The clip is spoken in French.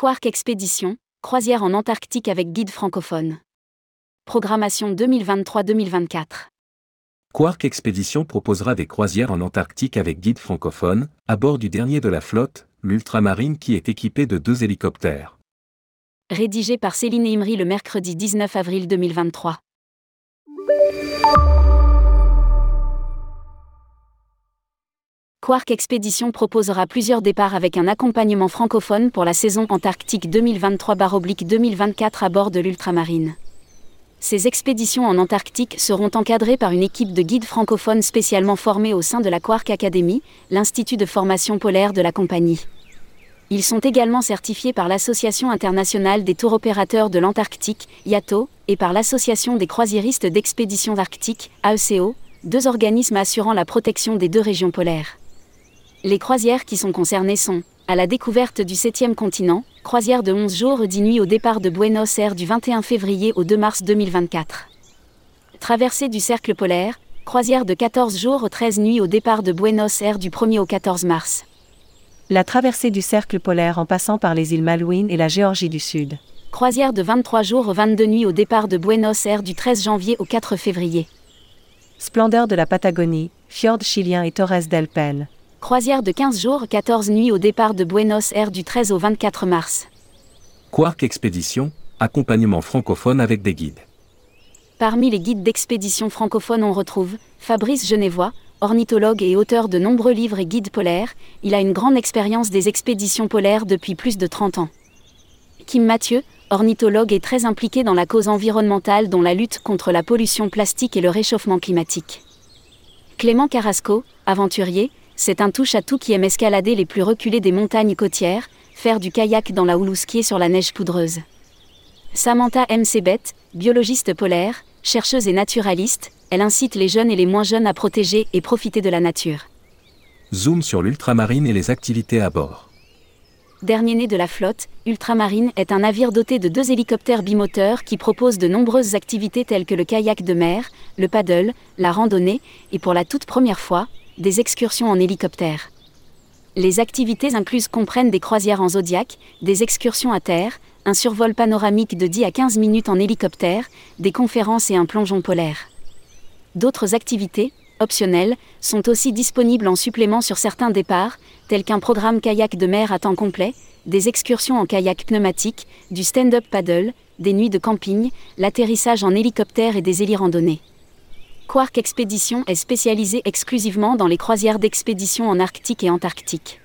Quark Expédition, croisière en Antarctique avec guide francophone. Programmation 2023-2024. Quark Expédition proposera des croisières en Antarctique avec guide francophone, à bord du dernier de la flotte, l'Ultramarine qui est équipé de deux hélicoptères. Rédigé par Céline Imri le mercredi 19 avril 2023. Quark Expédition proposera plusieurs départs avec un accompagnement francophone pour la saison Antarctique 2023-2024 à bord de l'Ultramarine. Ces expéditions en Antarctique seront encadrées par une équipe de guides francophones spécialement formés au sein de la Quark Academy, l'institut de formation polaire de la compagnie. Ils sont également certifiés par l'Association internationale des tours opérateurs de l'Antarctique, IATO, et par l'Association des croisiéristes d'expéditions arctiques, AECO, deux organismes assurant la protection des deux régions polaires. Les croisières qui sont concernées sont à la découverte du 7e continent, croisière de 11 jours 10 nuits au départ de Buenos Aires du 21 février au 2 mars 2024. Traversée du cercle polaire, croisière de 14 jours 13 nuits au départ de Buenos Aires du 1er au 14 mars. La traversée du cercle polaire en passant par les îles Malouines et la Géorgie du Sud. Croisière de 23 jours 22 nuits au départ de Buenos Aires du 13 janvier au 4 février. Splendeur de la Patagonie, fjord chilien et Torres del Paine. Croisière de 15 jours 14 nuits au départ de Buenos Aires du 13 au 24 mars. Quark Expédition, accompagnement francophone avec des guides. Parmi les guides d'expédition francophones on retrouve Fabrice Genevois, ornithologue et auteur de nombreux livres et guides polaires, il a une grande expérience des expéditions polaires depuis plus de 30 ans. Kim Mathieu, ornithologue est très impliqué dans la cause environnementale dont la lutte contre la pollution plastique et le réchauffement climatique. Clément Carrasco, aventurier, c'est un touche-à-tout qui aime escalader les plus reculées des montagnes côtières, faire du kayak dans la houle ou skier sur la neige poudreuse. Samantha M. Sebet, biologiste polaire, chercheuse et naturaliste, elle incite les jeunes et les moins jeunes à protéger et profiter de la nature. Zoom sur l'ultramarine et les activités à bord. Dernier né de la flotte, Ultramarine est un navire doté de deux hélicoptères bimoteurs qui proposent de nombreuses activités telles que le kayak de mer, le paddle, la randonnée, et pour la toute première fois, des excursions en hélicoptère. Les activités incluses comprennent des croisières en zodiac, des excursions à terre, un survol panoramique de 10 à 15 minutes en hélicoptère, des conférences et un plongeon polaire. D'autres activités, optionnelles, sont aussi disponibles en supplément sur certains départs, tels qu'un programme kayak de mer à temps complet, des excursions en kayak pneumatique, du stand-up paddle, des nuits de camping, l'atterrissage en hélicoptère et des hélirandonnées. Quark Expédition est spécialisé exclusivement dans les croisières d'expédition en Arctique et Antarctique.